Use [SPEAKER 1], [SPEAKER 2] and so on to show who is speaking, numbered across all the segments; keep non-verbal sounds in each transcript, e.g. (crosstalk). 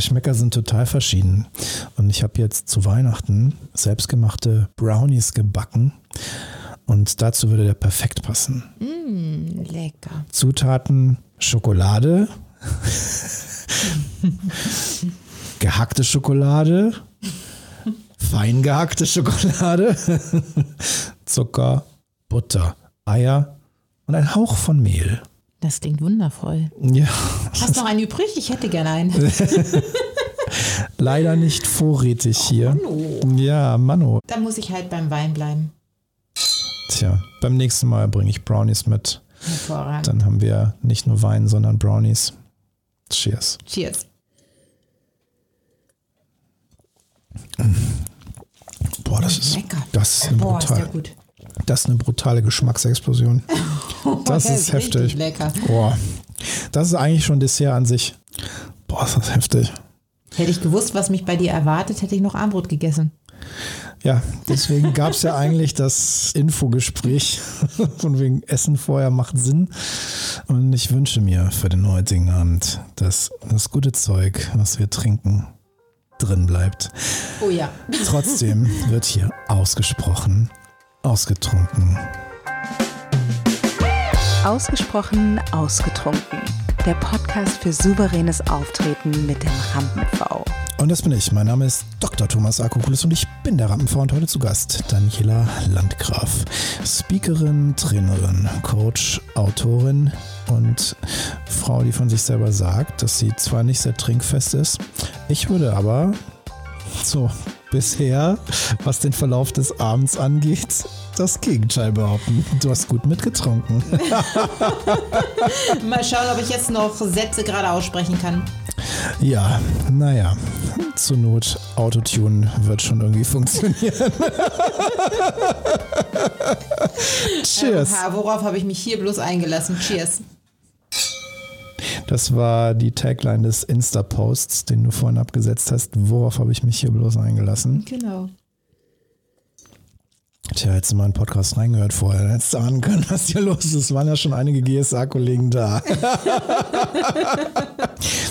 [SPEAKER 1] Geschmäcker sind total verschieden. Und ich habe jetzt zu Weihnachten selbstgemachte Brownies gebacken. Und dazu würde der perfekt passen.
[SPEAKER 2] Mm, lecker.
[SPEAKER 1] Zutaten: Schokolade, gehackte Schokolade, fein gehackte Schokolade, Zucker, Butter, Eier und ein Hauch von Mehl.
[SPEAKER 2] Das klingt wundervoll.
[SPEAKER 1] Ja,
[SPEAKER 2] Hast du noch einen übrig? Ich hätte gerne einen. (laughs)
[SPEAKER 1] leider nicht vorrätig hier.
[SPEAKER 2] Mano.
[SPEAKER 1] Ja, Mano.
[SPEAKER 2] Dann muss ich halt beim Wein bleiben.
[SPEAKER 1] Tja, beim nächsten Mal bringe ich Brownies mit.
[SPEAKER 2] Hervorragend.
[SPEAKER 1] Dann haben wir nicht nur Wein, sondern Brownies. Cheers.
[SPEAKER 2] Cheers.
[SPEAKER 1] Boah, das ist,
[SPEAKER 2] Lecker.
[SPEAKER 1] das ist
[SPEAKER 2] Boah, ist der
[SPEAKER 1] brutale,
[SPEAKER 2] gut.
[SPEAKER 1] Das ist eine brutale Geschmacksexplosion. (laughs) Das
[SPEAKER 2] Der
[SPEAKER 1] ist heftig.
[SPEAKER 2] lecker.
[SPEAKER 1] Boah, das ist eigentlich schon Dessert an sich. Boah, ist das heftig.
[SPEAKER 2] Hätte ich gewusst, was mich bei dir erwartet, hätte ich noch Armbrot gegessen.
[SPEAKER 1] Ja, deswegen (laughs) gab es ja eigentlich das Infogespräch (laughs) von wegen Essen vorher macht Sinn. Und ich wünsche mir für den heutigen Abend, dass das gute Zeug, was wir trinken, drin bleibt.
[SPEAKER 2] Oh ja.
[SPEAKER 1] Trotzdem wird hier ausgesprochen, ausgetrunken.
[SPEAKER 3] Ausgesprochen ausgetrunken. Der Podcast für souveränes Auftreten mit dem Rampen-V.
[SPEAKER 1] Und das bin ich. Mein Name ist Dr. Thomas Akokulis und ich bin der Rampenfrau und heute zu Gast Daniela Landgraf. Speakerin, Trainerin, Coach, Autorin und Frau, die von sich selber sagt, dass sie zwar nicht sehr trinkfest ist, ich würde aber so bisher, was den Verlauf des Abends angeht, das Gegenteil behaupten. Du hast gut mitgetrunken. (laughs)
[SPEAKER 2] Mal schauen, ob ich jetzt noch Sätze gerade aussprechen kann.
[SPEAKER 1] Ja, naja, zur Not Autotune wird schon irgendwie funktionieren. (laughs) Cheers.
[SPEAKER 2] Ha, worauf habe ich mich hier bloß eingelassen? Cheers.
[SPEAKER 1] Das war die Tagline des Insta-Posts, den du vorhin abgesetzt hast. Worauf habe ich mich hier bloß eingelassen?
[SPEAKER 2] Genau.
[SPEAKER 1] Tja, hättest du mal einen Podcast reingehört vorher, dann hättest du ahnen können, (laughs) was hier los ist. Es waren ja schon einige GSA-Kollegen da. (laughs)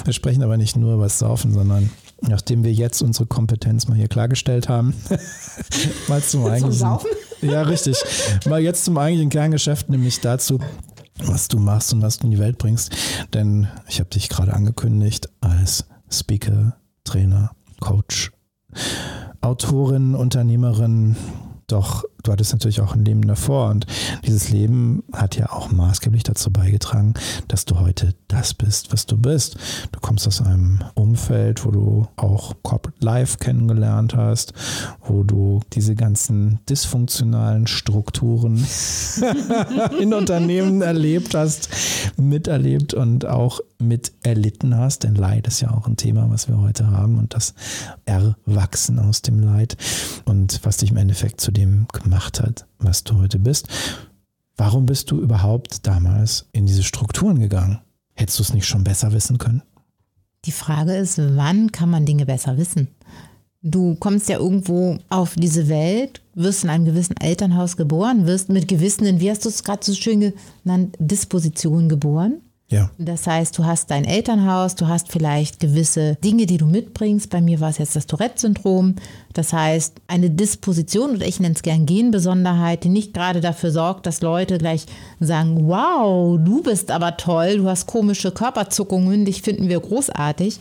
[SPEAKER 1] wir sprechen aber nicht nur über das Saufen, sondern nachdem wir jetzt unsere Kompetenz mal hier klargestellt haben, (laughs) mal zum eigentlichen.
[SPEAKER 2] Saufen?
[SPEAKER 1] Ja, richtig. Mal jetzt zum eigentlichen Kerngeschäft, nämlich dazu, was du machst und was du in die Welt bringst. Denn ich habe dich gerade angekündigt als Speaker, Trainer, Coach, Autorin, Unternehmerin. Doch du hattest natürlich auch ein Leben davor und dieses Leben hat ja auch maßgeblich dazu beigetragen, dass du heute das bist, was du bist. Du kommst aus einem Umfeld, wo du auch Corporate Life kennengelernt hast, wo du diese ganzen dysfunktionalen Strukturen (laughs) in Unternehmen erlebt hast, miterlebt und auch miterlitten hast. Denn Leid ist ja auch ein Thema, was wir heute haben und das Erwachsen aus dem Leid und was dich im Endeffekt zu dem gemacht hat, was du heute bist. Warum bist du überhaupt damals in diese Strukturen gegangen? Hättest du es nicht schon besser wissen können?
[SPEAKER 2] Die Frage ist, wann kann man Dinge besser wissen? Du kommst ja irgendwo auf diese Welt, wirst in einem gewissen Elternhaus geboren, wirst mit gewissen, wie hast du es gerade so schön genannt, Dispositionen geboren.
[SPEAKER 1] Ja.
[SPEAKER 2] Das heißt, du hast dein Elternhaus, du hast vielleicht gewisse Dinge, die du mitbringst. Bei mir war es jetzt das Tourette-Syndrom. Das heißt, eine Disposition, oder ich nenne es gern Genbesonderheit, die nicht gerade dafür sorgt, dass Leute gleich sagen, wow, du bist aber toll, du hast komische Körperzuckungen, dich finden wir großartig.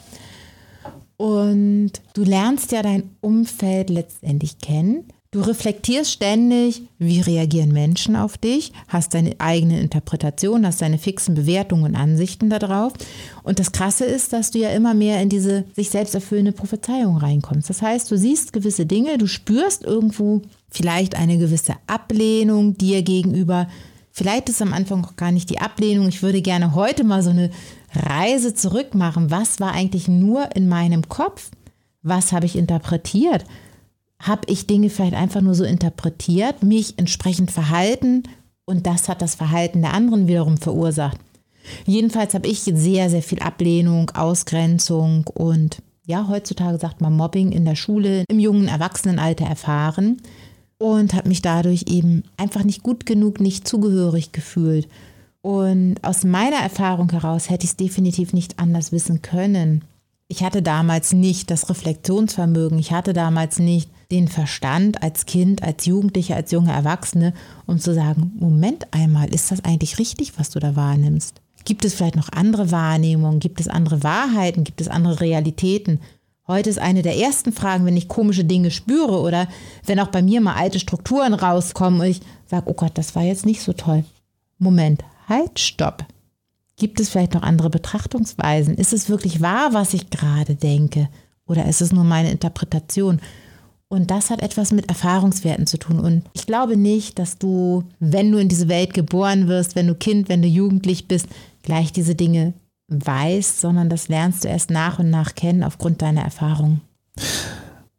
[SPEAKER 2] Und du lernst ja dein Umfeld letztendlich kennen. Du reflektierst ständig, wie reagieren Menschen auf dich, hast deine eigene Interpretation, hast deine fixen Bewertungen und Ansichten darauf. Und das Krasse ist, dass du ja immer mehr in diese sich selbst erfüllende Prophezeiung reinkommst. Das heißt, du siehst gewisse Dinge, du spürst irgendwo vielleicht eine gewisse Ablehnung dir gegenüber. Vielleicht ist am Anfang auch gar nicht die Ablehnung. Ich würde gerne heute mal so eine Reise zurück machen. Was war eigentlich nur in meinem Kopf? Was habe ich interpretiert? Habe ich Dinge vielleicht einfach nur so interpretiert, mich entsprechend verhalten und das hat das Verhalten der anderen wiederum verursacht. Jedenfalls habe ich sehr, sehr viel Ablehnung, Ausgrenzung und ja, heutzutage sagt man Mobbing in der Schule im jungen Erwachsenenalter erfahren und habe mich dadurch eben einfach nicht gut genug, nicht zugehörig gefühlt. Und aus meiner Erfahrung heraus hätte ich es definitiv nicht anders wissen können. Ich hatte damals nicht das Reflexionsvermögen, ich hatte damals nicht den Verstand als Kind, als Jugendliche, als junge Erwachsene, um zu sagen, Moment einmal, ist das eigentlich richtig, was du da wahrnimmst? Gibt es vielleicht noch andere Wahrnehmungen? Gibt es andere Wahrheiten? Gibt es andere Realitäten? Heute ist eine der ersten Fragen, wenn ich komische Dinge spüre oder wenn auch bei mir mal alte Strukturen rauskommen und ich sage, oh Gott, das war jetzt nicht so toll. Moment, halt, stopp. Gibt es vielleicht noch andere Betrachtungsweisen? Ist es wirklich wahr, was ich gerade denke? Oder ist es nur meine Interpretation? Und das hat etwas mit Erfahrungswerten zu tun. Und ich glaube nicht, dass du, wenn du in diese Welt geboren wirst, wenn du Kind, wenn du jugendlich bist, gleich diese Dinge weißt, sondern das lernst du erst nach und nach kennen aufgrund deiner Erfahrung.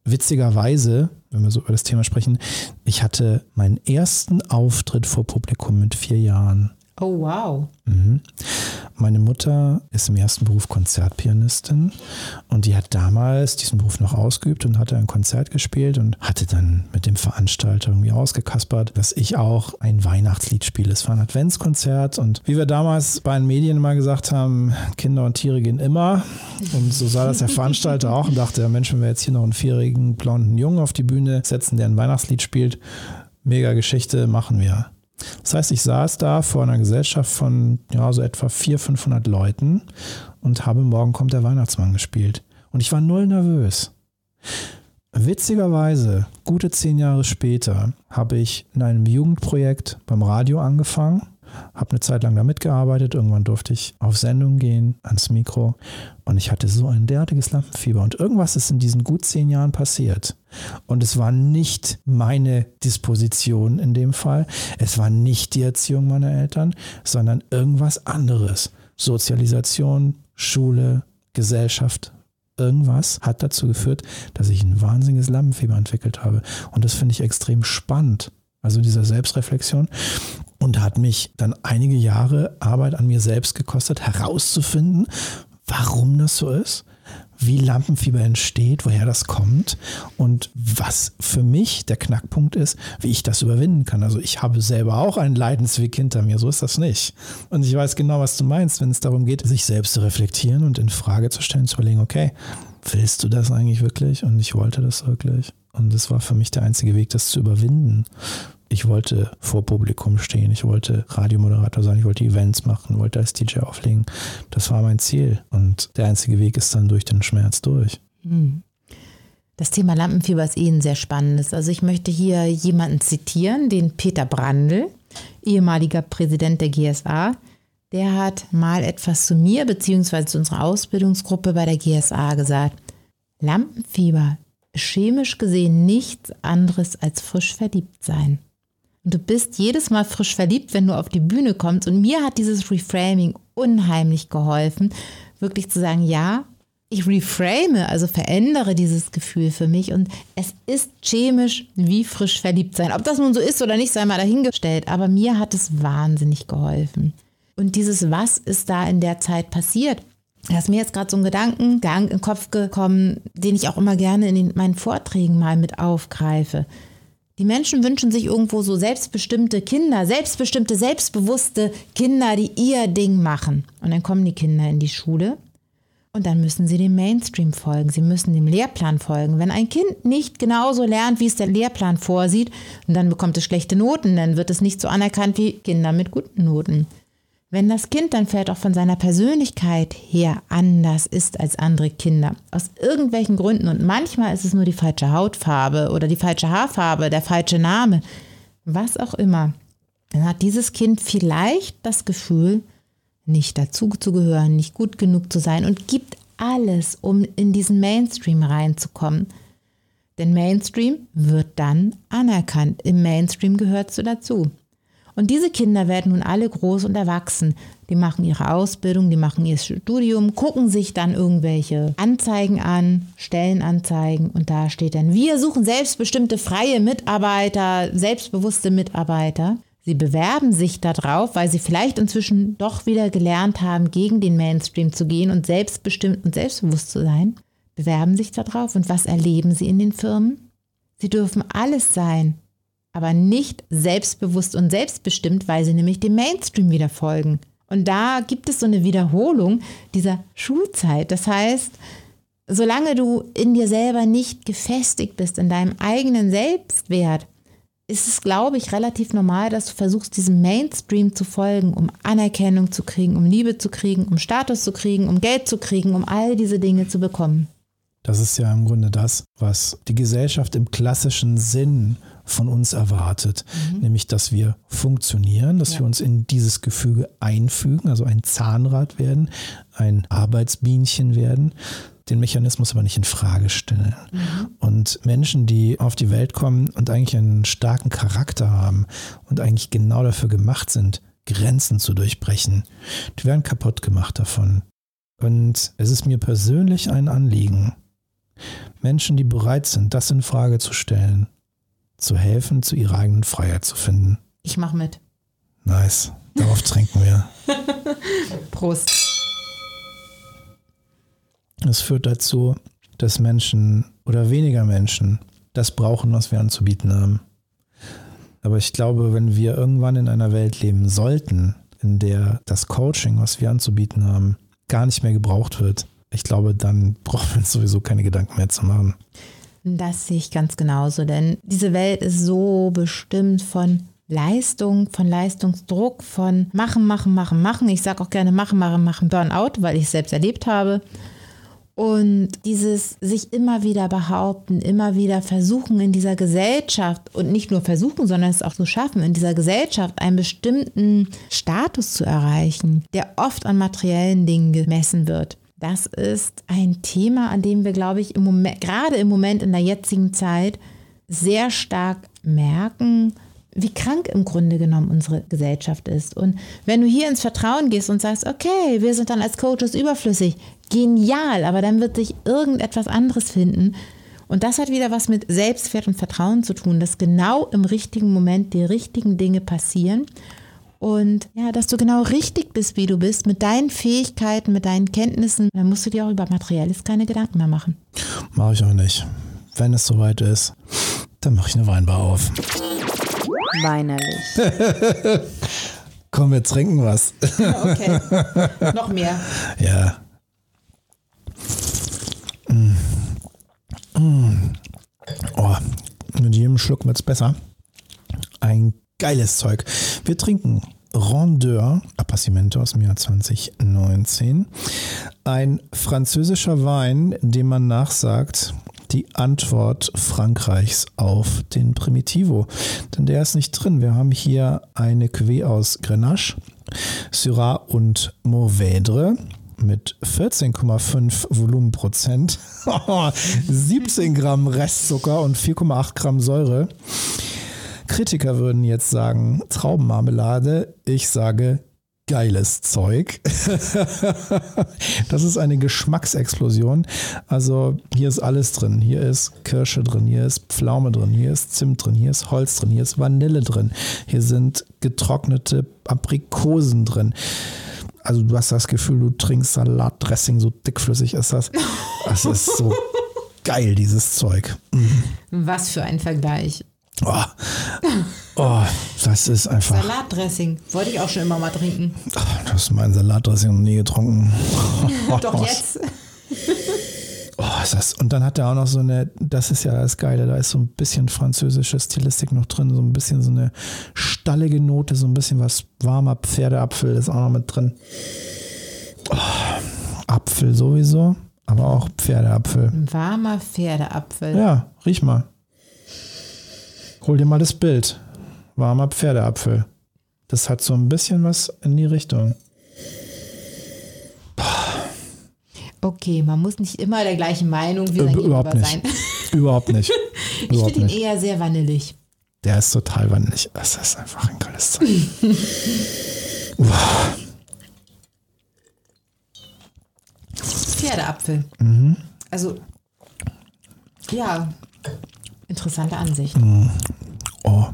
[SPEAKER 1] Witzigerweise, wenn wir so über das Thema sprechen, ich hatte meinen ersten Auftritt vor Publikum mit vier Jahren.
[SPEAKER 2] Oh, wow.
[SPEAKER 1] Mhm. Meine Mutter ist im ersten Beruf Konzertpianistin und die hat damals diesen Beruf noch ausgeübt und hatte ein Konzert gespielt und hatte dann mit dem Veranstalter irgendwie ausgekaspert, dass ich auch ein Weihnachtslied spiele. Es war ein Adventskonzert und wie wir damals bei den Medien immer gesagt haben, Kinder und Tiere gehen immer. Und so sah das der Veranstalter auch und dachte, Mensch, wenn wir jetzt hier noch einen vierjährigen blonden Jungen auf die Bühne setzen, der ein Weihnachtslied spielt, mega Geschichte, machen wir. Das heißt, ich saß da vor einer Gesellschaft von ja, so etwa 400, 500 Leuten und habe Morgen kommt der Weihnachtsmann gespielt. Und ich war null nervös. Witzigerweise, gute zehn Jahre später, habe ich in einem Jugendprojekt beim Radio angefangen habe eine Zeit lang da mitgearbeitet. Irgendwann durfte ich auf Sendung gehen, ans Mikro. Und ich hatte so ein derartiges Lampenfieber. Und irgendwas ist in diesen gut zehn Jahren passiert. Und es war nicht meine Disposition in dem Fall. Es war nicht die Erziehung meiner Eltern, sondern irgendwas anderes. Sozialisation, Schule, Gesellschaft, irgendwas hat dazu geführt, dass ich ein wahnsinniges Lampenfieber entwickelt habe. Und das finde ich extrem spannend. Also dieser Selbstreflexion und hat mich dann einige Jahre Arbeit an mir selbst gekostet, herauszufinden, warum das so ist, wie Lampenfieber entsteht, woher das kommt und was für mich der Knackpunkt ist, wie ich das überwinden kann. Also ich habe selber auch einen Leidensweg hinter mir, so ist das nicht. Und ich weiß genau, was du meinst, wenn es darum geht, sich selbst zu reflektieren und in Frage zu stellen, zu überlegen, okay, willst du das eigentlich wirklich? Und ich wollte das wirklich. Und es war für mich der einzige Weg, das zu überwinden ich wollte vor Publikum stehen, ich wollte Radiomoderator sein, ich wollte Events machen, wollte als DJ auflegen. Das war mein Ziel. Und der einzige Weg ist dann durch den Schmerz durch. Hm.
[SPEAKER 2] Das Thema Lampenfieber ist eh ein sehr spannendes. Also ich möchte hier jemanden zitieren, den Peter Brandl, ehemaliger Präsident der GSA. Der hat mal etwas zu mir bzw. zu unserer Ausbildungsgruppe bei der GSA gesagt. Lampenfieber ist chemisch gesehen nichts anderes als frisch verliebt sein. Und du bist jedes Mal frisch verliebt, wenn du auf die Bühne kommst. Und mir hat dieses Reframing unheimlich geholfen, wirklich zu sagen, ja, ich reframe, also verändere dieses Gefühl für mich und es ist chemisch wie frisch verliebt sein. Ob das nun so ist oder nicht, sei mal dahingestellt, aber mir hat es wahnsinnig geholfen. Und dieses Was ist da in der Zeit passiert? Da ist mir jetzt gerade so ein Gedankengang in den Kopf gekommen, den ich auch immer gerne in den, meinen Vorträgen mal mit aufgreife. Die Menschen wünschen sich irgendwo so selbstbestimmte Kinder, selbstbestimmte, selbstbewusste Kinder, die ihr Ding machen. Und dann kommen die Kinder in die Schule und dann müssen sie dem Mainstream folgen. Sie müssen dem Lehrplan folgen. Wenn ein Kind nicht genauso lernt, wie es der Lehrplan vorsieht, dann bekommt es schlechte Noten, dann wird es nicht so anerkannt wie Kinder mit guten Noten. Wenn das Kind dann vielleicht auch von seiner Persönlichkeit her anders ist als andere Kinder, aus irgendwelchen Gründen, und manchmal ist es nur die falsche Hautfarbe oder die falsche Haarfarbe, der falsche Name, was auch immer, dann hat dieses Kind vielleicht das Gefühl, nicht dazu zu gehören, nicht gut genug zu sein und gibt alles, um in diesen Mainstream reinzukommen. Denn Mainstream wird dann anerkannt. Im Mainstream gehört du dazu. Und diese Kinder werden nun alle groß und erwachsen. Die machen ihre Ausbildung, die machen ihr Studium, gucken sich dann irgendwelche Anzeigen an, Stellenanzeigen und da steht dann, wir suchen selbstbestimmte freie Mitarbeiter, selbstbewusste Mitarbeiter. Sie bewerben sich darauf, weil sie vielleicht inzwischen doch wieder gelernt haben, gegen den Mainstream zu gehen und selbstbestimmt und selbstbewusst zu sein. Bewerben sich darauf und was erleben sie in den Firmen? Sie dürfen alles sein, aber nicht selbstbewusst und selbstbestimmt, weil sie nämlich dem Mainstream wieder folgen. Und da gibt es so eine Wiederholung dieser Schulzeit. Das heißt, solange du in dir selber nicht gefestigt bist, in deinem eigenen Selbstwert, ist es, glaube ich, relativ normal, dass du versuchst, diesem Mainstream zu folgen, um Anerkennung zu kriegen, um Liebe zu kriegen, um Status zu kriegen, um Geld zu kriegen, um all diese Dinge zu bekommen.
[SPEAKER 1] Das ist ja im Grunde das, was die Gesellschaft im klassischen Sinn von uns erwartet, mhm. nämlich dass wir funktionieren, dass ja. wir uns in dieses Gefüge einfügen, also ein Zahnrad werden, ein Arbeitsbienchen werden, den Mechanismus aber nicht in Frage stellen. Mhm. Und Menschen, die auf die Welt kommen und eigentlich einen starken Charakter haben und eigentlich genau dafür gemacht sind, Grenzen zu durchbrechen, die werden kaputt gemacht davon. Und es ist mir persönlich ein Anliegen, Menschen, die bereit sind, das in Frage zu stellen, zu helfen, zu ihrer eigenen Freiheit zu finden.
[SPEAKER 2] Ich mache mit.
[SPEAKER 1] Nice. Darauf trinken wir. (laughs)
[SPEAKER 2] Prost.
[SPEAKER 1] Es führt dazu, dass Menschen oder weniger Menschen das brauchen, was wir anzubieten haben. Aber ich glaube, wenn wir irgendwann in einer Welt leben sollten, in der das Coaching, was wir anzubieten haben, gar nicht mehr gebraucht wird, ich glaube, dann (laughs) brauchen wir uns sowieso keine Gedanken mehr zu machen.
[SPEAKER 2] Das sehe ich ganz genauso, denn diese Welt ist so bestimmt von Leistung, von Leistungsdruck, von machen, machen, machen, machen. Ich sage auch gerne machen, machen, machen, Burnout, weil ich es selbst erlebt habe. Und dieses sich immer wieder behaupten, immer wieder versuchen in dieser Gesellschaft und nicht nur versuchen, sondern es auch so schaffen, in dieser Gesellschaft einen bestimmten Status zu erreichen, der oft an materiellen Dingen gemessen wird. Das ist ein Thema, an dem wir, glaube ich, im Moment, gerade im Moment in der jetzigen Zeit sehr stark merken, wie krank im Grunde genommen unsere Gesellschaft ist. Und wenn du hier ins Vertrauen gehst und sagst, okay, wir sind dann als Coaches überflüssig, genial, aber dann wird sich irgendetwas anderes finden. Und das hat wieder was mit Selbstwert und Vertrauen zu tun, dass genau im richtigen Moment die richtigen Dinge passieren und ja, dass du genau richtig bist, wie du bist, mit deinen Fähigkeiten, mit deinen Kenntnissen. Dann musst du dir auch über Materielles keine Gedanken mehr machen.
[SPEAKER 1] Mache ich auch nicht. Wenn es soweit ist, dann mache ich eine Weinbar auf.
[SPEAKER 3] Weinerlich. (laughs)
[SPEAKER 1] Komm, wir trinken was. (laughs)
[SPEAKER 2] okay. Noch mehr.
[SPEAKER 1] Ja. Mm. Mm. Oh, mit jedem Schluck wird es besser. Ein geiles Zeug. Wir trinken Rondeur Appassimento aus dem Jahr 2019. Ein französischer Wein, dem man nachsagt, die Antwort Frankreichs auf den Primitivo. Denn der ist nicht drin. Wir haben hier eine Cuvée aus Grenache, Syrah und Mourvèdre mit 14,5 Volumenprozent, (laughs) 17 Gramm Restzucker und 4,8 Gramm Säure. Kritiker würden jetzt sagen Traubenmarmelade. Ich sage geiles Zeug. (laughs) das ist eine Geschmacksexplosion. Also hier ist alles drin. Hier ist Kirsche drin, hier ist Pflaume drin, hier ist Zimt drin, hier ist Holz drin, hier ist Vanille drin, hier sind getrocknete Aprikosen drin. Also du hast das Gefühl, du trinkst Salatdressing, so dickflüssig ist das. Das ist so (laughs) geil, dieses Zeug.
[SPEAKER 2] Mhm. Was für ein Vergleich.
[SPEAKER 1] Oh, oh, das ist einfach.
[SPEAKER 2] Salatdressing. Wollte ich auch schon immer mal trinken.
[SPEAKER 1] du hast mein Salatdressing noch nie getrunken. (laughs)
[SPEAKER 2] Doch jetzt. (laughs)
[SPEAKER 1] Oh, das, und dann hat er auch noch so eine, das ist ja das Geile, da ist so ein bisschen französische Stilistik noch drin, so ein bisschen so eine stallige Note, so ein bisschen was warmer Pferdeapfel ist auch noch mit drin. Oh, Apfel sowieso, aber auch Pferdeapfel.
[SPEAKER 2] Ein warmer Pferdeapfel.
[SPEAKER 1] Ja, riech mal. Hol dir mal das Bild. Warmer Pferdeapfel. Das hat so ein bisschen was in die Richtung.
[SPEAKER 2] Okay, man muss nicht immer der gleichen Meinung wie sein (laughs)
[SPEAKER 1] Überhaupt nicht. (laughs)
[SPEAKER 2] sein.
[SPEAKER 1] Überhaupt nicht.
[SPEAKER 2] ich finde ihn eher sehr vanillig.
[SPEAKER 1] Der ist total vanillig. Das ist einfach ein geiles Zeug. (laughs)
[SPEAKER 2] Pferdeapfel.
[SPEAKER 1] Mhm.
[SPEAKER 2] Also, ja, interessante Ansicht.
[SPEAKER 1] Mhm. Oh.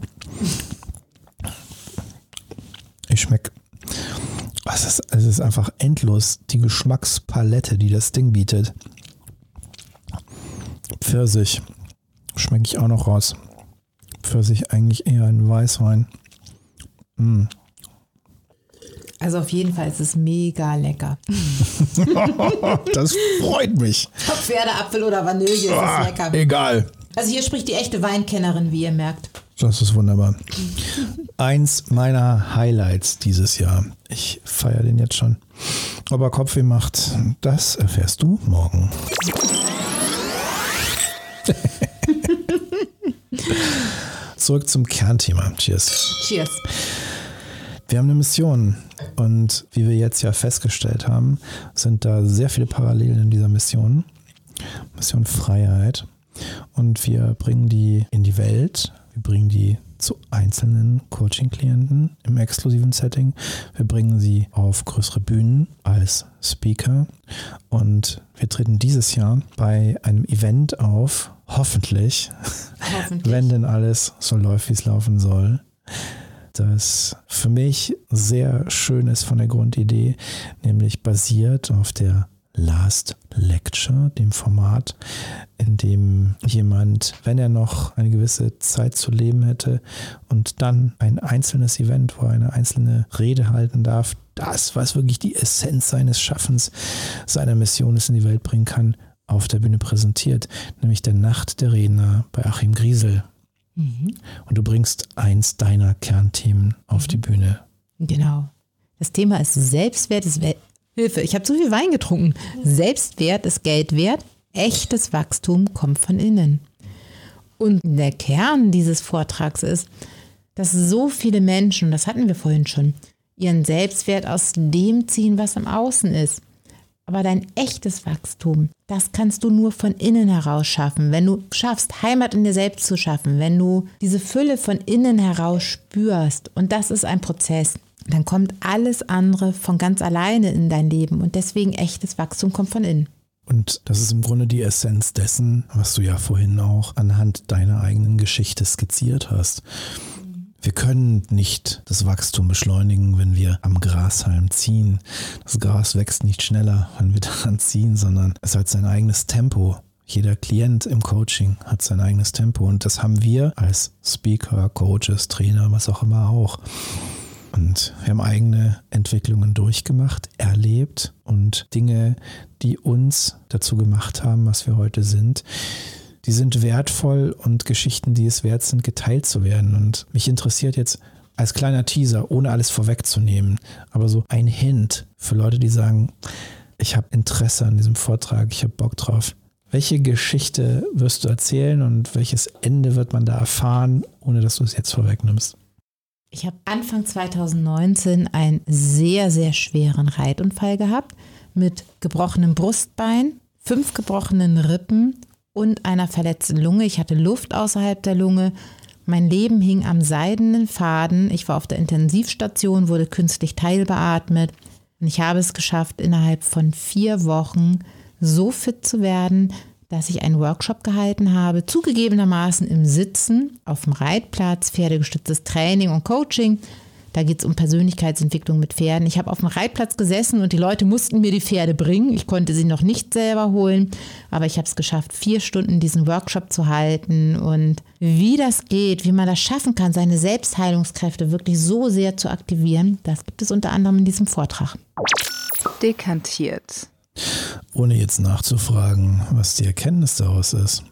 [SPEAKER 1] Ich schmecke. Es ist, es ist einfach endlos, die Geschmackspalette, die das Ding bietet. Pfirsich schmecke ich auch noch raus. Pfirsich eigentlich eher ein Weißwein. Mm.
[SPEAKER 2] Also auf jeden Fall ist es mega lecker. (laughs)
[SPEAKER 1] das freut mich.
[SPEAKER 2] Ob Pferdeapfel oder Vanille ist es lecker.
[SPEAKER 1] egal.
[SPEAKER 2] Also hier spricht die echte Weinkennerin, wie ihr merkt.
[SPEAKER 1] Das ist wunderbar. Eins meiner Highlights dieses Jahr. Ich feiere den jetzt schon. Ob er Kopfweh macht, das erfährst du morgen. (laughs) Zurück zum Kernthema. Cheers.
[SPEAKER 2] Cheers.
[SPEAKER 1] Wir haben eine Mission und wie wir jetzt ja festgestellt haben, sind da sehr viele Parallelen in dieser Mission. Mission Freiheit. Und wir bringen die in die Welt, wir bringen die zu einzelnen Coaching-Klienten im exklusiven Setting. Wir bringen sie auf größere Bühnen als Speaker und wir treten dieses Jahr bei einem Event auf, hoffentlich,
[SPEAKER 2] Hoffentlich.
[SPEAKER 1] wenn denn alles so läuft, wie es laufen soll. Das für mich sehr schön ist von der Grundidee, nämlich basiert auf der Last Lecture, dem Format, in dem jemand, wenn er noch eine gewisse Zeit zu leben hätte und dann ein einzelnes Event, wo er eine einzelne Rede halten darf, das, was wirklich die Essenz seines Schaffens, seiner Mission ist, in die Welt bringen kann, auf der Bühne präsentiert, nämlich der Nacht der Redner bei Achim Griesel. Und du bringst eins deiner Kernthemen auf die Bühne.
[SPEAKER 2] Genau. Das Thema ist Selbstwert Hilfe. Ich habe zu viel Wein getrunken. Selbstwert ist Geld wert. Echtes Wachstum kommt von innen. Und der Kern dieses Vortrags ist, dass so viele Menschen, das hatten wir vorhin schon, ihren Selbstwert aus dem ziehen, was im Außen ist. Aber dein echtes Wachstum, das kannst du nur von innen heraus schaffen. Wenn du schaffst, Heimat in dir selbst zu schaffen, wenn du diese Fülle von innen heraus spürst, und das ist ein Prozess, dann kommt alles andere von ganz alleine in dein Leben. Und deswegen echtes Wachstum kommt von innen.
[SPEAKER 1] Und das ist im Grunde die Essenz dessen, was du ja vorhin auch anhand deiner eigenen Geschichte skizziert hast. Wir können nicht das Wachstum beschleunigen, wenn wir am Grashalm ziehen. Das Gras wächst nicht schneller, wenn wir (laughs) daran ziehen, sondern es hat sein eigenes Tempo. Jeder Klient im Coaching hat sein eigenes Tempo und das haben wir als Speaker, Coaches, Trainer, was auch immer auch. Und wir haben eigene Entwicklungen durchgemacht, erlebt und Dinge, die uns dazu gemacht haben, was wir heute sind, die sind wertvoll und Geschichten, die es wert sind, geteilt zu werden. Und mich interessiert jetzt als kleiner Teaser, ohne alles vorwegzunehmen, aber so ein Hint für Leute, die sagen, ich habe Interesse an diesem Vortrag, ich habe Bock drauf. Welche Geschichte wirst du erzählen und welches Ende wird man da erfahren, ohne dass du es jetzt vorwegnimmst?
[SPEAKER 2] Ich habe Anfang 2019 einen sehr, sehr schweren Reitunfall gehabt mit gebrochenem Brustbein, fünf gebrochenen Rippen und einer verletzten Lunge. Ich hatte Luft außerhalb der Lunge. Mein Leben hing am seidenen Faden. Ich war auf der Intensivstation, wurde künstlich teilbeatmet. Und ich habe es geschafft, innerhalb von vier Wochen so fit zu werden, dass ich einen Workshop gehalten habe, zugegebenermaßen im Sitzen auf dem Reitplatz, pferdegestütztes Training und Coaching. Da geht es um Persönlichkeitsentwicklung mit Pferden. Ich habe auf dem Reitplatz gesessen und die Leute mussten mir die Pferde bringen. Ich konnte sie noch nicht selber holen, aber ich habe es geschafft, vier Stunden diesen Workshop zu halten. Und wie das geht, wie man das schaffen kann, seine Selbstheilungskräfte wirklich so sehr zu aktivieren, das gibt es unter anderem in diesem Vortrag.
[SPEAKER 3] Dekantiert.
[SPEAKER 1] Ohne jetzt nachzufragen, was die Erkenntnis daraus ist.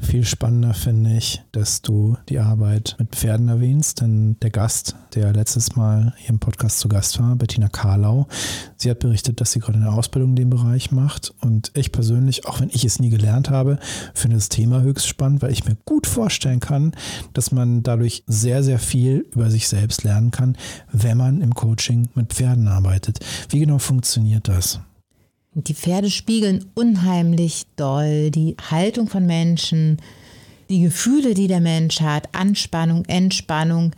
[SPEAKER 1] Viel spannender finde ich, dass du die Arbeit mit Pferden erwähnst, denn der Gast, der letztes Mal hier im Podcast zu Gast war, Bettina Karlau, sie hat berichtet, dass sie gerade eine Ausbildung in dem Bereich macht und ich persönlich, auch wenn ich es nie gelernt habe, finde das Thema höchst spannend, weil ich mir gut vorstellen kann, dass man dadurch sehr, sehr viel über sich selbst lernen kann, wenn man im Coaching mit Pferden arbeitet. Wie genau funktioniert das?
[SPEAKER 2] Die Pferde spiegeln unheimlich doll die Haltung von Menschen, die Gefühle, die der Mensch hat, Anspannung, Entspannung,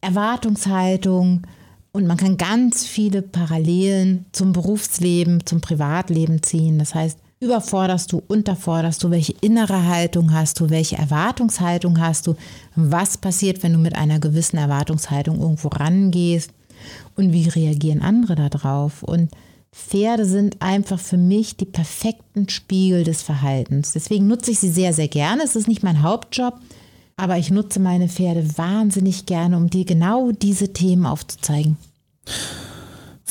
[SPEAKER 2] Erwartungshaltung. Und man kann ganz viele Parallelen zum Berufsleben, zum Privatleben ziehen. Das heißt, überforderst du, unterforderst du, welche innere Haltung hast du, welche Erwartungshaltung hast du, was passiert, wenn du mit einer gewissen Erwartungshaltung irgendwo rangehst und wie reagieren andere darauf. Und Pferde sind einfach für mich die perfekten Spiegel des Verhaltens. Deswegen nutze ich sie sehr, sehr gerne. Es ist nicht mein Hauptjob, aber ich nutze meine Pferde wahnsinnig gerne, um dir genau diese Themen aufzuzeigen.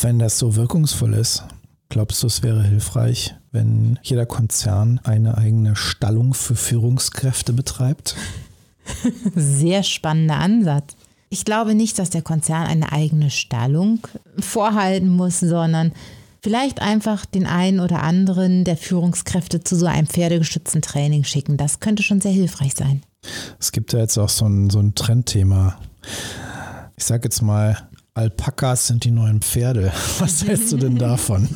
[SPEAKER 1] Wenn das so wirkungsvoll ist, glaubst du, es wäre hilfreich, wenn jeder Konzern eine eigene Stallung für Führungskräfte betreibt? (laughs)
[SPEAKER 2] Sehr spannender Ansatz. Ich glaube nicht, dass der Konzern eine eigene Stallung vorhalten muss, sondern vielleicht einfach den einen oder anderen der Führungskräfte zu so einem pferdegestützten Training schicken. Das könnte schon sehr hilfreich sein.
[SPEAKER 1] Es gibt ja jetzt auch so ein, so ein Trendthema. Ich sage jetzt mal, Alpakas sind die neuen Pferde. (laughs) Was hältst du denn davon?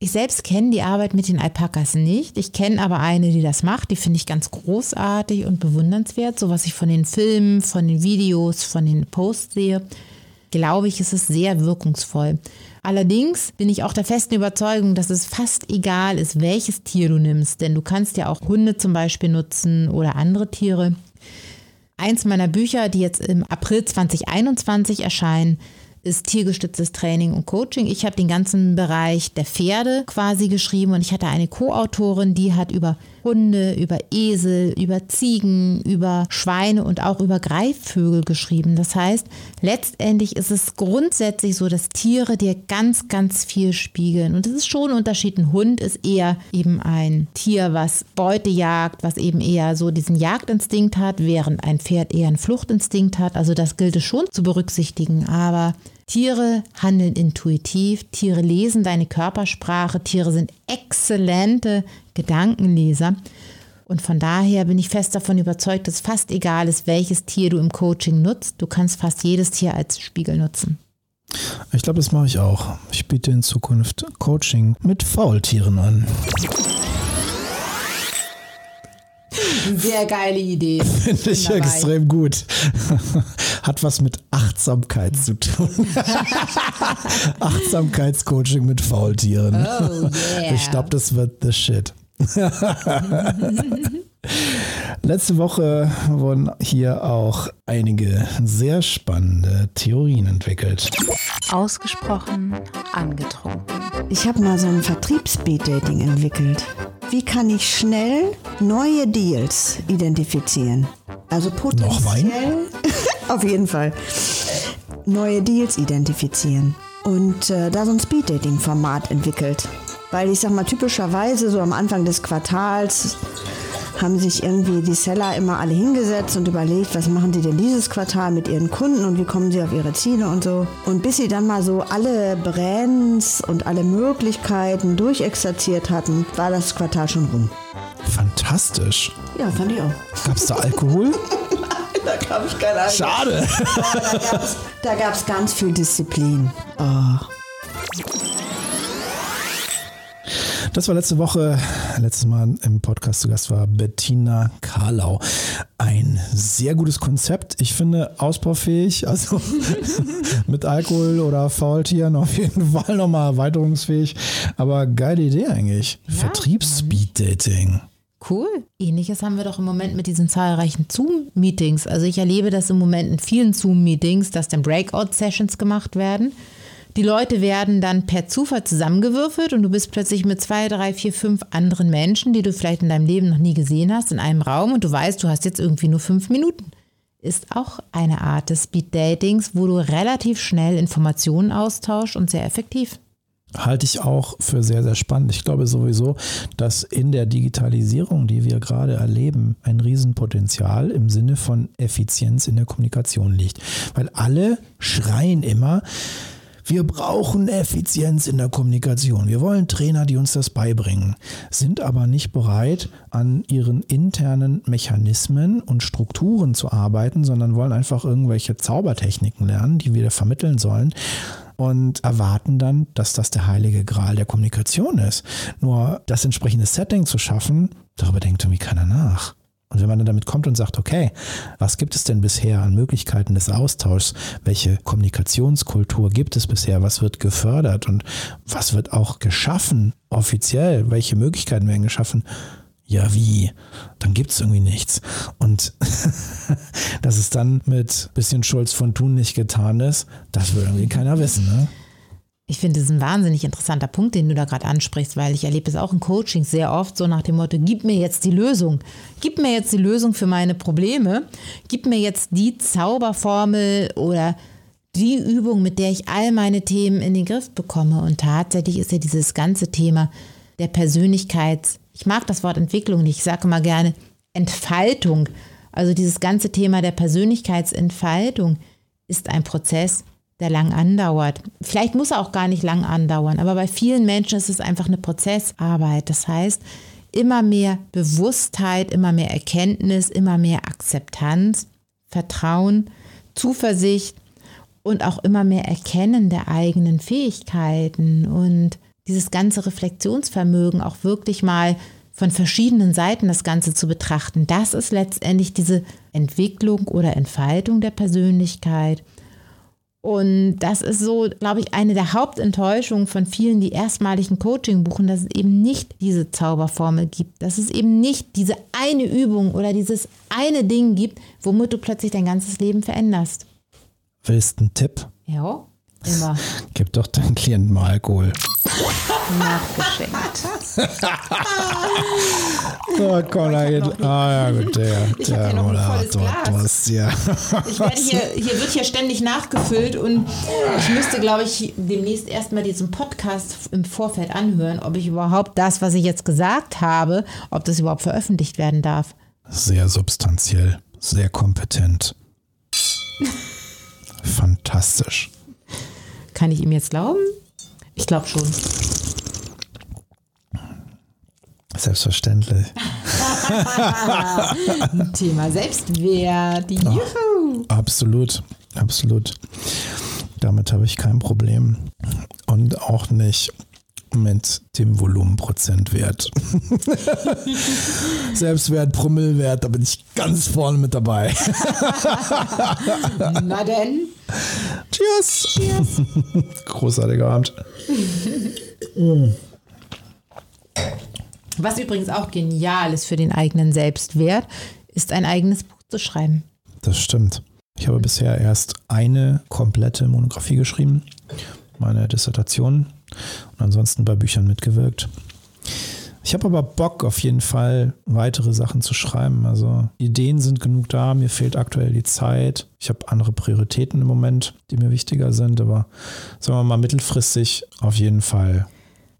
[SPEAKER 2] Ich selbst kenne die Arbeit mit den Alpakas nicht. Ich kenne aber eine, die das macht. Die finde ich ganz großartig und bewundernswert. So was ich von den Filmen, von den Videos, von den Posts sehe, glaube ich, ist es sehr wirkungsvoll. Allerdings bin ich auch der festen Überzeugung, dass es fast egal ist, welches Tier du nimmst. Denn du kannst ja auch Hunde zum Beispiel nutzen oder andere Tiere. Eins meiner Bücher, die jetzt im April 2021 erscheinen, ist tiergestütztes Training und Coaching. Ich habe den ganzen Bereich der Pferde quasi geschrieben und ich hatte eine Co-Autorin, die hat über Hunde, über Esel, über Ziegen, über Schweine und auch über Greifvögel geschrieben. Das heißt, letztendlich ist es grundsätzlich so, dass Tiere dir ganz, ganz viel spiegeln. Und es ist schon ein Unterschied. Ein Hund ist eher eben ein Tier, was Beute jagt, was eben eher so diesen Jagdinstinkt hat, während ein Pferd eher einen Fluchtinstinkt hat. Also das gilt es schon zu berücksichtigen. Aber Tiere handeln intuitiv, Tiere lesen deine Körpersprache, Tiere sind exzellente Gedankenleser. Und von daher bin ich fest davon überzeugt, dass fast egal ist, welches Tier du im Coaching nutzt. Du kannst fast jedes Tier als Spiegel nutzen.
[SPEAKER 1] Ich glaube, das mache ich auch. Ich biete in Zukunft Coaching mit Faultieren an.
[SPEAKER 2] Sehr geile Idee. (laughs)
[SPEAKER 1] Finde ich
[SPEAKER 2] Dabei.
[SPEAKER 1] extrem gut. (laughs) Hat was mit Achtsamkeit zu tun. (laughs) Achtsamkeitscoaching mit Faultieren.
[SPEAKER 2] Oh, yeah.
[SPEAKER 1] Ich glaube, das wird the shit. Letzte Woche wurden hier auch einige sehr spannende Theorien entwickelt.
[SPEAKER 3] Ausgesprochen angetrunken.
[SPEAKER 4] Ich habe mal so ein Vertriebsbeat-Dating entwickelt. Wie kann ich schnell neue Deals identifizieren? Also
[SPEAKER 1] Noch Wein?
[SPEAKER 4] potenziell. (laughs) Auf jeden Fall. Neue Deals identifizieren. Und äh, da so ein Speed-Dating-Format entwickelt. Weil ich sag mal, typischerweise so am Anfang des Quartals haben sich irgendwie die Seller immer alle hingesetzt und überlegt, was machen sie denn dieses Quartal mit ihren Kunden und wie kommen sie auf ihre Ziele und so. Und bis sie dann mal so alle Brands und alle Möglichkeiten durchexerziert hatten, war das Quartal schon rum.
[SPEAKER 1] Fantastisch.
[SPEAKER 4] Ja, fand ich auch.
[SPEAKER 1] Gab es da Alkohol? (laughs)
[SPEAKER 4] Da gab ich keine Ahnung.
[SPEAKER 1] Schade.
[SPEAKER 4] Da gab es ganz viel Disziplin. Oh.
[SPEAKER 1] Das war letzte Woche, letztes Mal im Podcast zu Gast war Bettina Karlau. Ein sehr gutes Konzept. Ich finde ausbaufähig, also (laughs) mit Alkohol oder Faultieren auf jeden Fall nochmal erweiterungsfähig. Aber geile Idee eigentlich. Vertriebs-Speed-Dating.
[SPEAKER 2] Cool. Ähnliches haben wir doch im Moment mit diesen zahlreichen Zoom-Meetings. Also ich erlebe das im Moment in vielen Zoom-Meetings, dass dann Breakout-Sessions gemacht werden. Die Leute werden dann per Zufall zusammengewürfelt und du bist plötzlich mit zwei, drei, vier, fünf anderen Menschen, die du vielleicht in deinem Leben noch nie gesehen hast, in einem Raum und du weißt, du hast jetzt irgendwie nur fünf Minuten. Ist auch eine Art des Speed-Datings, wo du relativ schnell Informationen austauschst und sehr effektiv.
[SPEAKER 1] Halte ich auch für sehr, sehr spannend. Ich glaube sowieso, dass in der Digitalisierung, die wir gerade erleben, ein Riesenpotenzial im Sinne von Effizienz in der Kommunikation liegt. Weil alle schreien immer, wir brauchen Effizienz in der Kommunikation. Wir wollen Trainer, die uns das beibringen, sind aber nicht bereit, an ihren internen Mechanismen und Strukturen zu arbeiten, sondern wollen einfach irgendwelche Zaubertechniken lernen, die wir vermitteln sollen und erwarten dann, dass das der heilige Gral der Kommunikation ist. Nur das entsprechende Setting zu schaffen, darüber denkt irgendwie keiner nach. Und wenn man dann damit kommt und sagt, okay, was gibt es denn bisher an Möglichkeiten des Austauschs? Welche Kommunikationskultur gibt es bisher? Was wird gefördert und was wird auch geschaffen offiziell? Welche Möglichkeiten werden geschaffen? Ja, wie? Dann gibt es irgendwie nichts. Und (laughs) dass es dann mit bisschen Schulz von Thun nicht getan ist, das will irgendwie keiner wissen. Ne?
[SPEAKER 2] Ich finde, das ist ein wahnsinnig interessanter Punkt, den du da gerade ansprichst, weil ich erlebe es auch in Coaching sehr oft so nach dem Motto, gib mir jetzt die Lösung. Gib mir jetzt die Lösung für meine Probleme. Gib mir jetzt die Zauberformel oder die Übung, mit der ich all meine Themen in den Griff bekomme. Und tatsächlich ist ja dieses ganze Thema der Persönlichkeits, ich mag das Wort Entwicklung nicht, ich sage immer gerne Entfaltung. Also dieses ganze Thema der Persönlichkeitsentfaltung ist ein Prozess, der lang andauert. Vielleicht muss er auch gar nicht lang andauern, aber bei vielen Menschen ist es einfach eine Prozessarbeit. Das heißt, immer mehr Bewusstheit, immer mehr Erkenntnis, immer mehr Akzeptanz, Vertrauen, Zuversicht und auch immer mehr Erkennen der eigenen Fähigkeiten und dieses ganze Reflexionsvermögen auch wirklich mal von verschiedenen Seiten das Ganze zu betrachten. Das ist letztendlich diese Entwicklung oder Entfaltung der Persönlichkeit. Und das ist so, glaube ich, eine der Hauptenttäuschungen von vielen, die erstmalig ein Coaching buchen, dass es eben nicht diese Zauberformel gibt, dass es eben nicht diese eine Übung oder dieses eine Ding gibt, womit du plötzlich dein ganzes Leben veränderst.
[SPEAKER 1] Willst du einen Tipp?
[SPEAKER 2] Ja, immer.
[SPEAKER 1] Gib doch deinen Klienten mal Alkohol.
[SPEAKER 2] Nachgeschenkt. (laughs)
[SPEAKER 1] Oh, Gott, ah ja, gut, (laughs) der, der
[SPEAKER 2] hier noch ein volles
[SPEAKER 1] Moderator,
[SPEAKER 2] Glas.
[SPEAKER 1] du hast ja.
[SPEAKER 2] Ich werde (laughs) hier, hier wird hier ständig nachgefüllt und ich müsste, glaube ich, demnächst erstmal diesen Podcast im Vorfeld anhören, ob ich überhaupt das, was ich jetzt gesagt habe, ob das überhaupt veröffentlicht werden darf.
[SPEAKER 1] Sehr substanziell, sehr kompetent. Fantastisch.
[SPEAKER 2] Kann ich ihm jetzt glauben? Ich glaube schon.
[SPEAKER 1] Selbstverständlich. (laughs)
[SPEAKER 2] Thema Selbstwert. Juhu.
[SPEAKER 1] Absolut, absolut. Damit habe ich kein Problem. Und auch nicht mit dem Volumenprozentwert. (laughs) Selbstwert, Promillewert, da bin ich ganz vorne mit dabei. (laughs)
[SPEAKER 2] Na denn.
[SPEAKER 1] Cheers!
[SPEAKER 2] Cheers. (laughs)
[SPEAKER 1] Großartiger Abend.
[SPEAKER 2] Was übrigens auch genial ist für den eigenen Selbstwert, ist ein eigenes Buch zu schreiben.
[SPEAKER 1] Das stimmt. Ich habe bisher erst eine komplette Monographie geschrieben, meine Dissertation und ansonsten bei Büchern mitgewirkt. Ich habe aber Bock auf jeden Fall weitere Sachen zu schreiben. Also Ideen sind genug da, mir fehlt aktuell die Zeit. Ich habe andere Prioritäten im Moment, die mir wichtiger sind, aber sagen wir mal mittelfristig auf jeden Fall.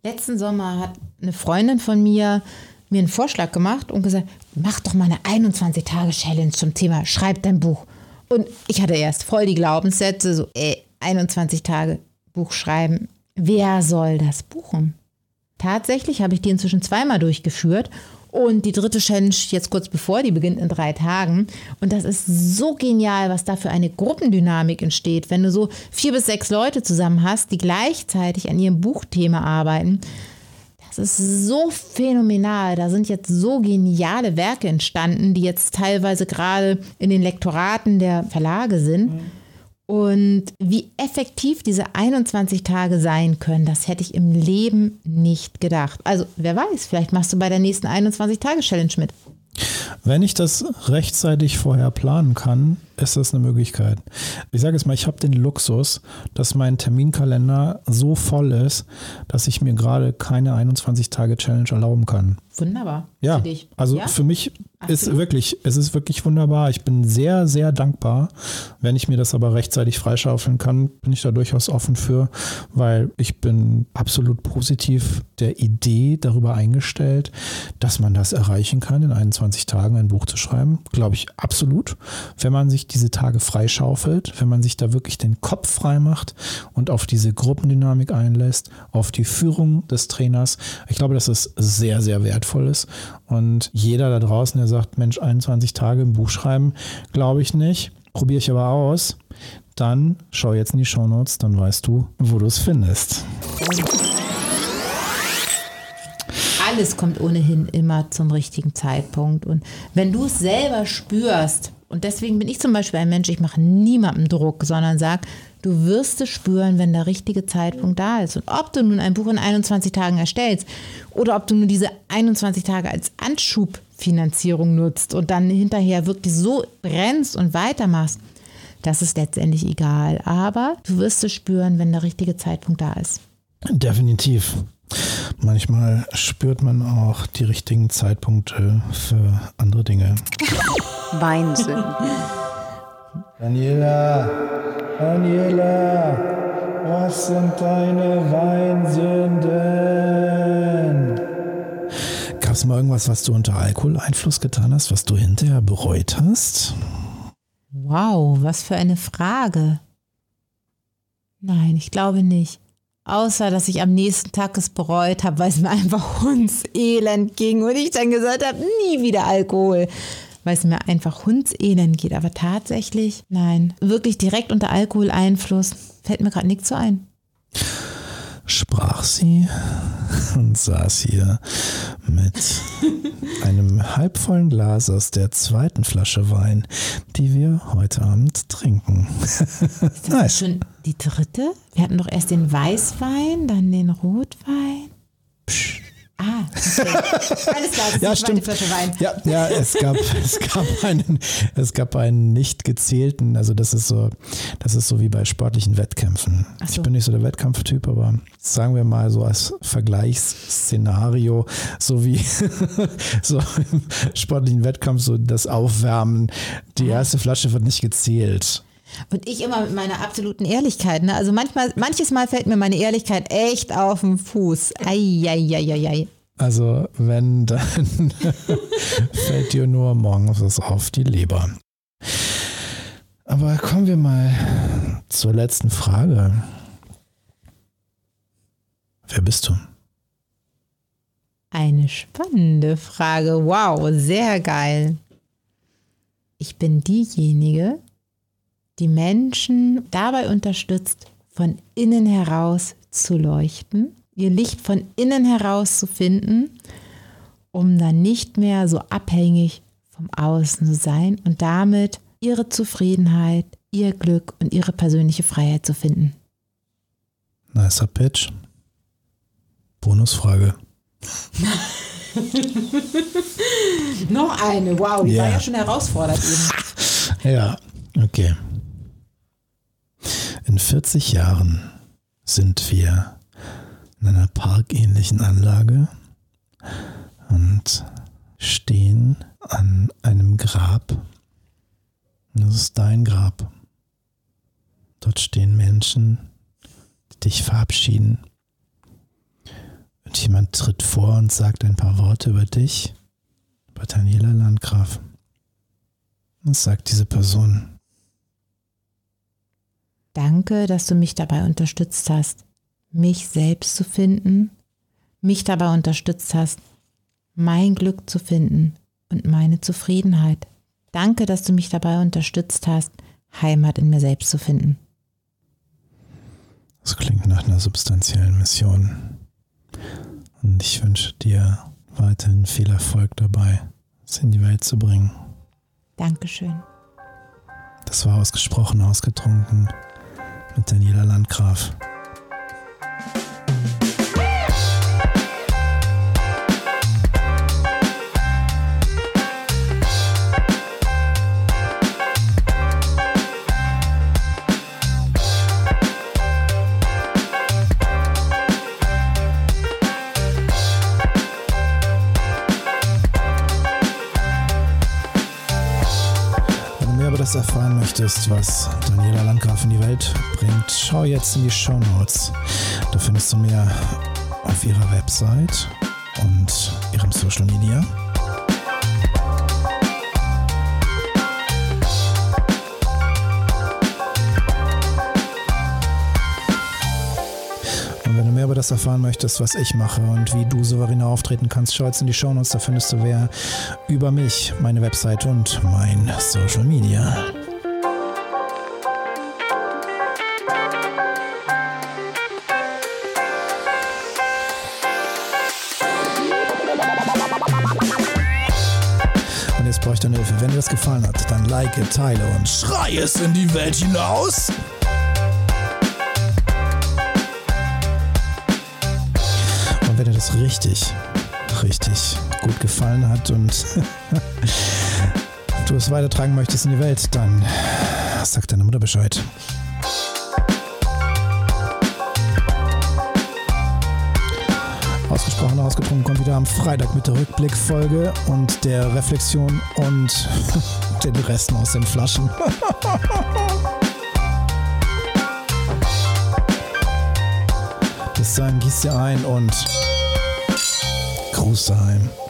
[SPEAKER 2] Letzten Sommer hat eine Freundin von mir mir einen Vorschlag gemacht und gesagt, mach doch mal eine 21-Tage-Challenge zum Thema Schreib dein Buch. Und ich hatte erst voll die Glaubenssätze, so, ey, 21 Tage Buch schreiben. Wer soll das buchen? Tatsächlich habe ich die inzwischen zweimal durchgeführt und die dritte Challenge jetzt kurz bevor, die beginnt in drei Tagen. Und das ist so genial, was da für eine Gruppendynamik entsteht, wenn du so vier bis sechs Leute zusammen hast, die gleichzeitig an ihrem Buchthema arbeiten. Das ist so phänomenal. Da sind jetzt so geniale Werke entstanden, die jetzt teilweise gerade in den Lektoraten der Verlage sind. Und wie effektiv diese 21 Tage sein können, das hätte ich im Leben nicht gedacht. Also, wer weiß, vielleicht machst du bei der nächsten 21-Tage-Challenge mit.
[SPEAKER 1] Wenn ich das rechtzeitig vorher planen kann, ist das eine Möglichkeit. Ich sage jetzt mal, ich habe den Luxus, dass mein Terminkalender so voll ist, dass ich mir gerade keine 21-Tage-Challenge erlauben kann.
[SPEAKER 2] Wunderbar.
[SPEAKER 1] Ja,
[SPEAKER 2] Für dich.
[SPEAKER 1] also
[SPEAKER 2] ja?
[SPEAKER 1] für mich ist
[SPEAKER 2] Absolut.
[SPEAKER 1] wirklich, es ist wirklich wunderbar. Ich bin sehr, sehr dankbar. Wenn ich mir das aber rechtzeitig freischaufeln kann, bin ich da durchaus offen für, weil ich bin absolut positiv der Idee darüber eingestellt, dass man das erreichen kann, in 21 Tagen ein Buch zu schreiben. Glaube ich absolut. Wenn man sich diese Tage freischaufelt, wenn man sich da wirklich den Kopf frei macht und auf diese Gruppendynamik einlässt, auf die Führung des Trainers. Ich glaube, dass es sehr, sehr wertvoll ist. Und jeder da draußen, der sagt, Mensch, 21 Tage im Buch schreiben, glaube ich nicht. Probiere ich aber aus. Dann schau jetzt in die Shownotes, dann weißt du, wo du es findest.
[SPEAKER 2] alles kommt ohnehin immer zum richtigen Zeitpunkt. Und wenn du es selber spürst, und deswegen bin ich zum Beispiel ein Mensch, ich mache niemandem Druck, sondern sage, du wirst es spüren, wenn der richtige Zeitpunkt da ist. Und ob du nun ein Buch in 21 Tagen erstellst oder ob du nur diese 21 Tage als Anschubfinanzierung nutzt und dann hinterher wirklich so brennst und weitermachst, das ist letztendlich egal. Aber du wirst es spüren, wenn der richtige Zeitpunkt da ist.
[SPEAKER 1] Definitiv. Manchmal spürt man auch die richtigen Zeitpunkte für andere Dinge.
[SPEAKER 3] Weinsünden.
[SPEAKER 1] Daniela. Daniela, was sind deine Weinsünden? Gab es mal irgendwas, was du unter Alkoholeinfluss getan hast, was du hinterher bereut hast?
[SPEAKER 2] Wow, was für eine Frage. Nein, ich glaube nicht. Außer, dass ich am nächsten Tag es bereut habe, weil es mir (laughs) einfach hundselend ging und ich dann gesagt habe, nie wieder Alkohol. Weil es mir einfach hundselend geht. Aber tatsächlich, nein, wirklich direkt unter Alkoholeinfluss fällt mir gerade nichts so ein
[SPEAKER 1] sprach sie und saß hier mit (laughs) einem halbvollen Glas aus der zweiten Flasche Wein, die wir heute Abend trinken.
[SPEAKER 2] Ist das schon die dritte? Wir hatten doch erst den Weißwein, dann den Rotwein. Psch. Ah. (laughs) Alles klar,
[SPEAKER 1] ja, stimmt.
[SPEAKER 2] Flasche Wein.
[SPEAKER 1] Ja, ja es, gab, (laughs) es, gab einen, es gab einen nicht gezählten, also das ist so, das ist so wie bei sportlichen Wettkämpfen.
[SPEAKER 2] So.
[SPEAKER 1] Ich bin nicht so der Wettkampftyp, aber sagen wir mal so als Vergleichsszenario, so wie (laughs) so im sportlichen Wettkampf, so das Aufwärmen, die erste Flasche wird nicht gezählt.
[SPEAKER 2] Und ich immer mit meiner absoluten Ehrlichkeit. Ne? Also manchmal, manches Mal fällt mir meine Ehrlichkeit echt auf den Fuß. Eieieiei.
[SPEAKER 1] Also wenn, dann (laughs) fällt dir nur morgens auf die Leber. Aber kommen wir mal zur letzten Frage. Wer bist du?
[SPEAKER 2] Eine spannende Frage. Wow, sehr geil. Ich bin diejenige, die Menschen dabei unterstützt, von innen heraus zu leuchten, ihr Licht von innen heraus zu finden, um dann nicht mehr so abhängig vom Außen zu sein und damit ihre Zufriedenheit, ihr Glück und ihre persönliche Freiheit zu finden.
[SPEAKER 1] Nicer Pitch. Bonusfrage. (laughs)
[SPEAKER 2] Noch eine, wow, die
[SPEAKER 1] Ja.
[SPEAKER 2] war ja schon herausfordernd eben. (laughs)
[SPEAKER 1] Ja, okay. In 40 Jahren sind wir in einer parkähnlichen Anlage und stehen an einem Grab. Das ist dein Grab. Dort stehen Menschen, die dich verabschieden. Und jemand tritt vor und sagt ein paar Worte über dich, über Daniela Landgraf. Was sagt diese Person?
[SPEAKER 2] Danke, dass du mich dabei unterstützt hast, mich selbst zu finden, mich dabei unterstützt hast, mein Glück zu finden und meine Zufriedenheit. Danke, dass du mich dabei unterstützt hast, Heimat in mir selbst zu finden.
[SPEAKER 1] Das klingt nach einer substanziellen Mission. Und ich wünsche dir weiterhin viel Erfolg dabei, es in die Welt zu bringen.
[SPEAKER 2] Dankeschön.
[SPEAKER 1] Das war ausgesprochen ausgetrunken mit Daniela Landgraf. Erfahren möchtest, was Daniela Landgraf in die Welt bringt, schau jetzt in die Show Notes. Da findest du mehr auf ihrer Website und ihrem Social Media. Mehr über das erfahren möchtest, was ich mache und wie du souveräner auftreten kannst, schau jetzt in die Shownotes, da findest du mehr über mich, meine Website und mein Social Media. Und jetzt brauche ich deine Hilfe. Wenn dir das gefallen hat, dann like, teile und schrei es in die Welt hinaus. alles richtig, richtig gut gefallen hat und (laughs) du es weitertragen möchtest in die Welt, dann sag deiner Mutter Bescheid. Ausgesprochen ausgetrunken kommt wieder am Freitag mit der Rückblickfolge und der Reflexion und (laughs) den Resten aus den Flaschen. (laughs) Bis dahin gießt ihr ein und... Großheim.